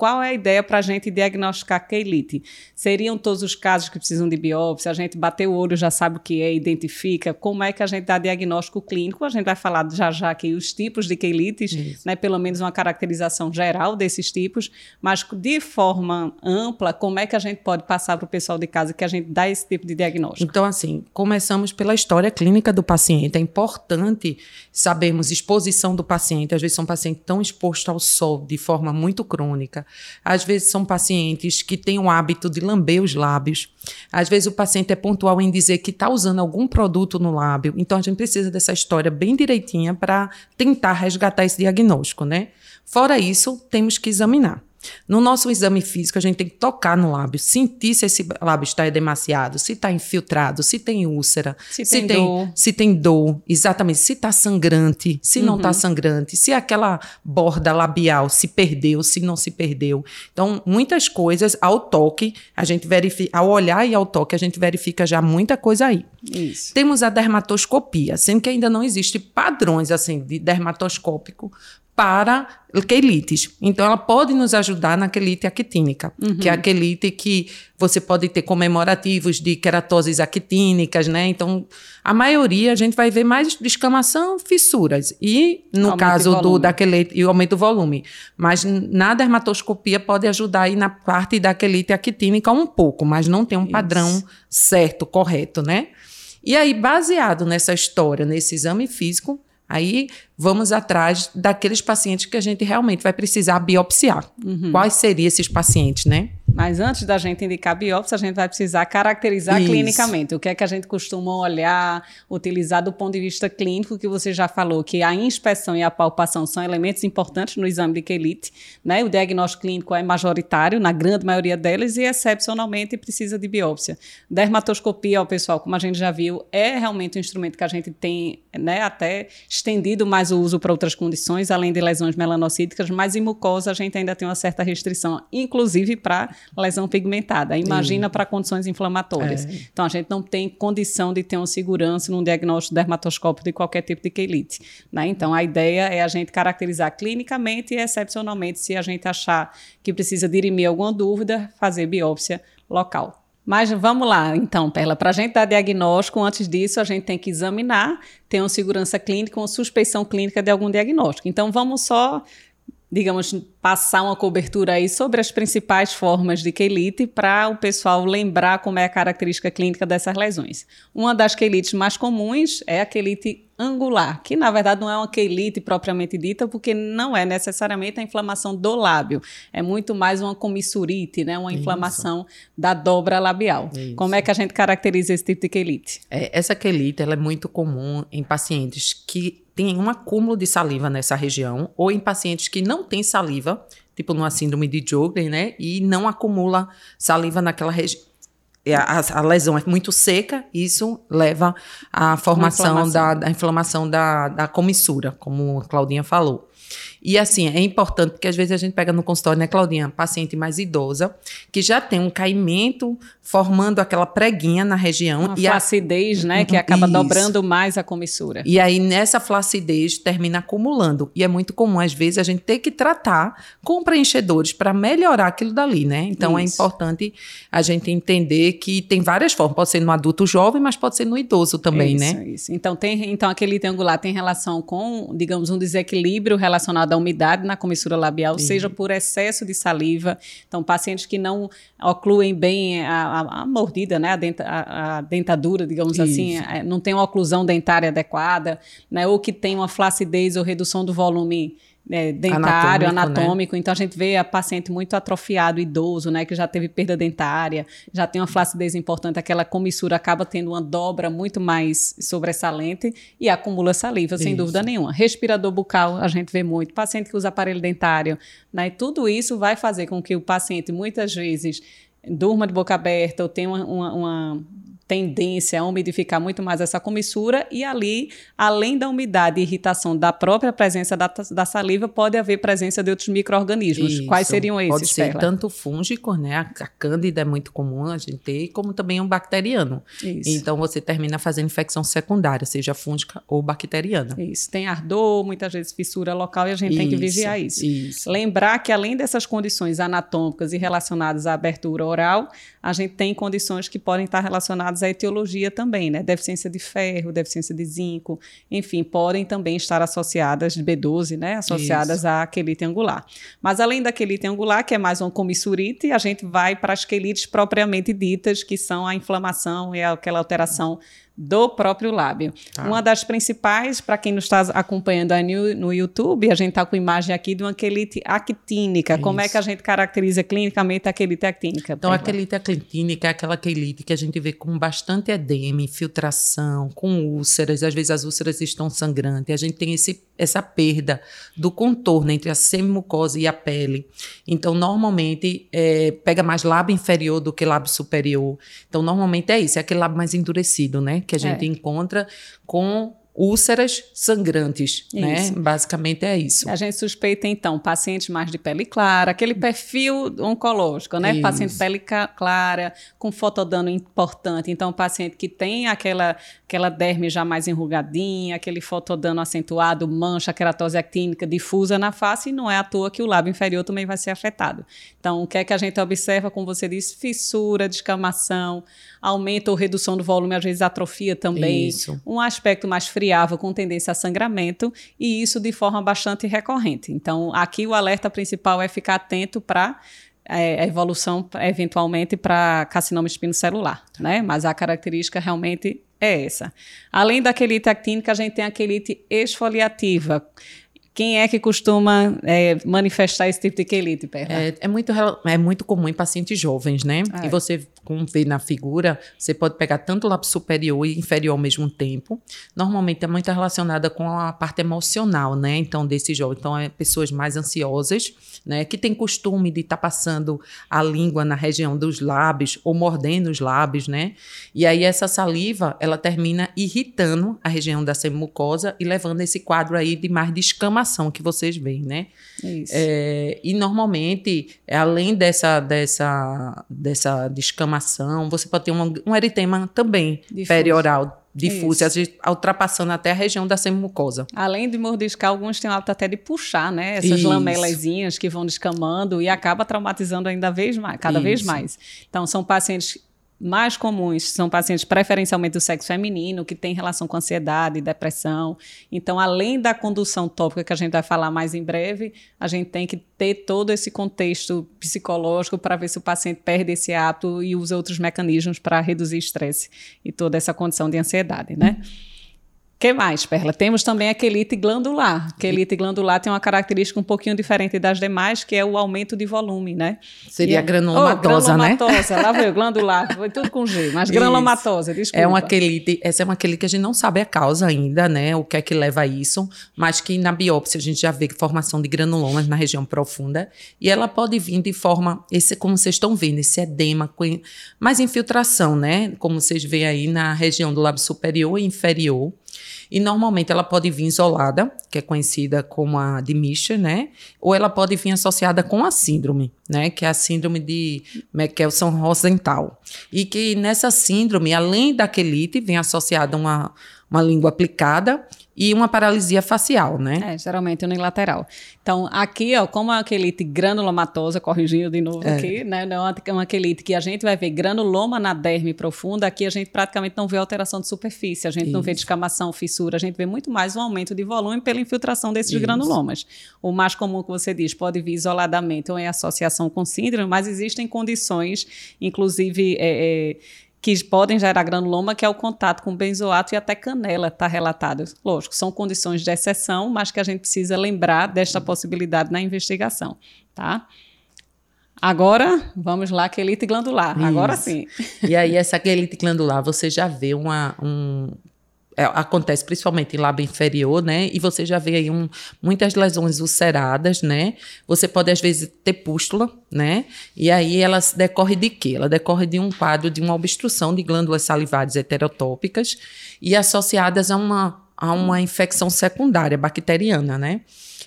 qual é a ideia para a gente diagnosticar quelite? Seriam todos os casos que precisam de biópsia? A gente bateu o olho, já sabe o que é, identifica. Como é que a gente dá diagnóstico clínico? A gente vai falar já já aqui os tipos de quelites, né, pelo menos uma caracterização geral desses tipos, mas de forma ampla, como é que a gente pode passar para o pessoal de casa que a gente dá esse tipo de diagnóstico? Então, assim, começamos pela história clínica do paciente. É importante sabermos exposição do paciente. Às vezes são pacientes tão expostos ao sol de forma muito crônica. Às vezes são pacientes que têm o hábito de lamber os lábios. Às vezes o paciente é pontual em dizer que está usando algum produto no lábio. Então a gente precisa dessa história bem direitinha para tentar resgatar esse diagnóstico, né? Fora isso, temos que examinar. No nosso exame físico, a gente tem que tocar no lábio, sentir se esse lábio está demasiado, se está infiltrado, se tem úlcera, se, se tem, tem, dor. se tem dor, exatamente, se está sangrante, se tá uhum. não está sangrante, se aquela borda labial se perdeu, se não se perdeu. Então, muitas coisas ao toque, a gente verifica, ao olhar e ao toque, a gente verifica já muita coisa aí. Isso. Temos a dermatoscopia, sendo que ainda não existe padrões assim de dermatoscópico para quelites. Então, ela pode nos ajudar na quelite actínica, uhum. que é a quelite que você pode ter comemorativos de queratoses actínicas, né? Então, a maioria a gente vai ver mais descamação, fissuras. E, no aumento caso do, da quelite, e aumento do volume. Mas na dermatoscopia pode ajudar aí na parte da quelite actínica um pouco, mas não tem um Isso. padrão certo, correto, né? E aí, baseado nessa história, nesse exame físico, Aí vamos atrás daqueles pacientes que a gente realmente vai precisar biopsiar. Uhum. Quais seriam esses pacientes, né? Mas antes da gente indicar biópsia, a gente vai precisar caracterizar Isso. clinicamente. O que é que a gente costuma olhar, utilizar do ponto de vista clínico, que você já falou, que a inspeção e a palpação são elementos importantes no exame de quelite. Né? O diagnóstico clínico é majoritário, na grande maioria delas, e excepcionalmente precisa de biópsia. Dermatoscopia, ó, pessoal, como a gente já viu, é realmente um instrumento que a gente tem né, até estendido mais o uso para outras condições, além de lesões melanocíticas, mas em mucosa a gente ainda tem uma certa restrição, inclusive para lesão pigmentada. Imagina para condições inflamatórias. É. Então, a gente não tem condição de ter uma segurança num diagnóstico dermatoscópico de qualquer tipo de quelite. Né? Então, a ideia é a gente caracterizar clinicamente e excepcionalmente, se a gente achar que precisa dirimir alguma dúvida, fazer biópsia local. Mas vamos lá, então, Perla, para a gente dar diagnóstico, antes disso, a gente tem que examinar, ter uma segurança clínica, uma suspeição clínica de algum diagnóstico. Então, vamos só digamos, passar uma cobertura aí sobre as principais formas de quelite para o pessoal lembrar como é a característica clínica dessas lesões. Uma das quelites mais comuns é a quelite angular, que na verdade não é uma quelite propriamente dita, porque não é necessariamente a inflamação do lábio, é muito mais uma comissurite, né, uma inflamação Isso. da dobra labial. Isso. Como é que a gente caracteriza esse tipo de quelite? É, essa quelite ela é muito comum em pacientes que tem um acúmulo de saliva nessa região, ou em pacientes que não têm saliva, tipo numa síndrome de Jogren, né? E não acumula saliva naquela região. A, a, lesão é muito seca, isso leva à formação inflamação. Da, da, inflamação da, da comissura, como a Claudinha falou. E assim, é importante porque às vezes a gente pega no consultório, né, Claudinha, paciente mais idosa, que já tem um caimento formando aquela preguinha na região. Uma e flacidez, a... né, que acaba Isso. dobrando mais a comissura. E aí nessa flacidez termina acumulando. E é muito comum às vezes a gente ter que tratar com preenchedores para melhorar aquilo dali, né? Então é Isso. é importante a gente entender que tem várias formas, pode ser no adulto jovem, mas pode ser no idoso também, isso, né? Isso. Então tem então aquele triangular tem relação com, digamos, um desequilíbrio relacionado da umidade na comissura labial, Sim. seja por excesso de saliva. Então, pacientes que não ocluem bem a, a, a mordida, né, a, denta, a, dentadura, digamos Isso. assim, não tem uma oclusão dentária adequada, né, ou que tem uma flacidez ou redução do volume é, dentário, anatômico, né? anatômico. Né? Então a gente vê a paciente muito atrofiado, idoso, né, que já teve perda dentária, já tem uma flacidez importante, aquela comissura acaba tendo uma dobra muito mais sobressalente e acumula saliva, sem dúvida nenhuma. Respirador bucal, a gente vê muito. Paciente que usa aparelho dentário, né? E tudo isso vai fazer com que o paciente muitas vezes durma de boca aberta ou tenha uma, uma, uma tendência a umidificar muito mais essa comissura e ali, além da umidade e irritação da própria presença da, da saliva, pode haver presença de outros micro-organismos. Quais seriam esses, Pode ser Perla? tanto fúngicos, né? A, a cândida é muito comum a gente ter, como também um bacteriano. Isso. Então, você termina fazendo infecção secundária, seja fúngica ou bacteriana. Isso. Tem ardor, muitas vezes fissura local e a gente isso, tem que vigiar isso. isso. Lembrar que, além dessas condições anatômicas e relacionadas à abertura oral, a gente tem condições que podem estar relacionadas à etiologia também, né? Deficiência de ferro, deficiência de zinco, enfim, podem também estar associadas, B12, né? Associadas Isso. à quelite angular. Mas além da quelite angular, que é mais uma comissurite, a gente vai para as quelites propriamente ditas, que são a inflamação e aquela alteração do próprio lábio. Tá. Uma das principais, para quem nos está acompanhando aí no, no YouTube, a gente está com imagem aqui de uma quelite actínica. Isso. Como é que a gente caracteriza clinicamente a quelite actínica? Então, a quelite actínica é aquela quelite que a gente vê com bastante edema, infiltração, com úlceras, às vezes as úlceras estão sangrantes, a gente tem esse, essa perda do contorno entre a semimucosa e a pele. Então, normalmente, é, pega mais lábio inferior do que lábio superior. Então, normalmente é isso, é aquele lábio mais endurecido, né? que a gente é. encontra com úlceras sangrantes, né? isso. né? Basicamente é isso. A gente suspeita, então, pacientes mais de pele clara, aquele perfil oncológico, né? Isso. Paciente pele clara, com fotodano importante. Então, paciente que tem aquela, aquela derme já mais enrugadinha, aquele fotodano acentuado, mancha, queratose actínica difusa na face, e não é à toa que o lábio inferior também vai ser afetado. Então, o que é que a gente observa, como você disse, fissura, descamação, aumento ou redução do volume, às vezes atrofia também. Isso. Um aspecto mais friável com tendência a sangramento e isso de forma bastante recorrente. Então, aqui o alerta principal é ficar atento para é, a evolução eventualmente para carcinoma espinocelular, né? Mas a característica realmente é essa. Além da quelite actínica, a gente tem a quelite exfoliativa. Quem é que costuma é, manifestar esse tipo de quelite, Perla? É, é, muito, é muito comum em pacientes jovens, né? É. E você, como vê na figura, você pode pegar tanto o lábio superior e inferior ao mesmo tempo. Normalmente é muito relacionada com a parte emocional, né? Então, desse jovem. Então, é pessoas mais ansiosas, né? Que tem costume de estar tá passando a língua na região dos lábios ou mordendo os lábios, né? E aí essa saliva, ela termina irritando a região da semimucosa e levando esse quadro aí de mais descamação inflamação que vocês veem, né? Isso. É, e normalmente, além dessa, dessa, dessa descamação, você pode ter um, um eritema também Difuso. perioral difuso, às vezes ultrapassando até a região da semimucosa. Além de mordiscar, alguns têm o hábito até de puxar, né? Essas lamelazinhas que vão descamando e acaba traumatizando ainda vez mais, cada Isso. vez mais. Então, são pacientes mais comuns são pacientes preferencialmente do sexo feminino, que têm relação com ansiedade, depressão. Então, além da condução tópica, que a gente vai falar mais em breve, a gente tem que ter todo esse contexto psicológico para ver se o paciente perde esse hábito e usa outros mecanismos para reduzir estresse e toda essa condição de ansiedade, né? Uhum que mais, Perla? Temos também a quelite glandular. A quelite glandular tem uma característica um pouquinho diferente das demais, que é o aumento de volume, né? Seria a granulomatosa, oh, granulomatosa, né? lá veio, glandular, foi tudo com G, mas granulomatosa, desculpa. É uma quelite, essa é uma quelite que a gente não sabe a causa ainda, né? O que é que leva a isso, mas que na biópsia a gente já vê formação de granulomas na região profunda, e ela pode vir de forma, esse, como vocês estão vendo, esse edema, com mais infiltração, né? Como vocês veem aí na região do lábio superior e inferior, e normalmente ela pode vir isolada, que é conhecida como a de Mischer, né? Ou ela pode vir associada com a síndrome, né? Que é a síndrome de Michelson-Rosenthal. E que nessa síndrome, além da quelite, vem associada uma, uma língua aplicada e uma paralisia facial, né? É, geralmente unilateral. Então, aqui, ó, como a quelite granulomatosa, corrigindo de novo é. aqui, né? Não é uma quelite que a gente vai ver granuloma na derme profunda, aqui a gente praticamente não vê alteração de superfície, a gente Isso. não vê descamação, fissura, a gente vê muito mais um aumento de volume pela infiltração desses Isso. granulomas. O mais comum que você diz pode vir isoladamente ou em associação com síndrome, mas existem condições, inclusive. É, é, que podem gerar granuloma, que é o contato com benzoato e até canela está relatado. Lógico, são condições de exceção, mas que a gente precisa lembrar desta possibilidade na investigação, tá? Agora, vamos lá, quelite glandular. Isso. Agora sim. E aí, essa quelite glandular, você já vê uma, um, é, acontece principalmente em lábio inferior, né? E você já vê aí um, muitas lesões ulceradas, né? Você pode, às vezes, ter pústula, né? E aí ela decorre de quê? Ela decorre de um quadro de uma obstrução de glândulas salivares heterotópicas e associadas a uma, a uma infecção secundária bacteriana, né?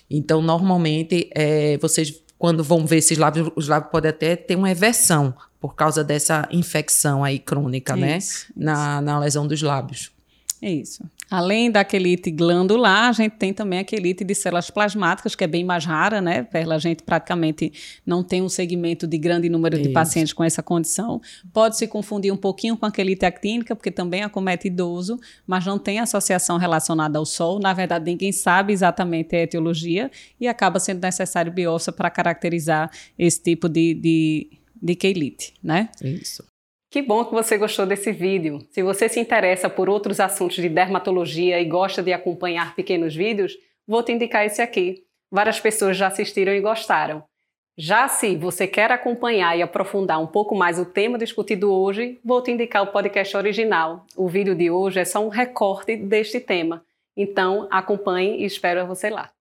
Então, normalmente, é, vocês, quando vão ver esses lábios, os lábios podem até ter uma eversão por causa dessa infecção aí crônica, né? Isso. Na, na lesão dos lábios. É isso. Além da quelite glandular, a gente tem também a quelite de células plasmáticas, que é bem mais rara, né? Pela gente praticamente não tem um segmento de grande número de Isso. pacientes com essa condição. Pode se confundir um pouquinho com a quelite actínica, porque também acomete idoso, mas não tem associação relacionada ao sol. Na verdade, ninguém sabe exatamente a etiologia e acaba sendo necessário biópsia para caracterizar esse tipo de, de, de quelite, né? Isso. Que bom que você gostou desse vídeo. Se você se interessa por outros assuntos de dermatologia e gosta de acompanhar pequenos vídeos, vou te indicar esse aqui. Várias pessoas já assistiram e gostaram. Já se você quer acompanhar e aprofundar um pouco mais o tema discutido hoje, vou te indicar o podcast original. O vídeo de hoje é só um recorte deste tema. Então, acompanhe e espero você lá.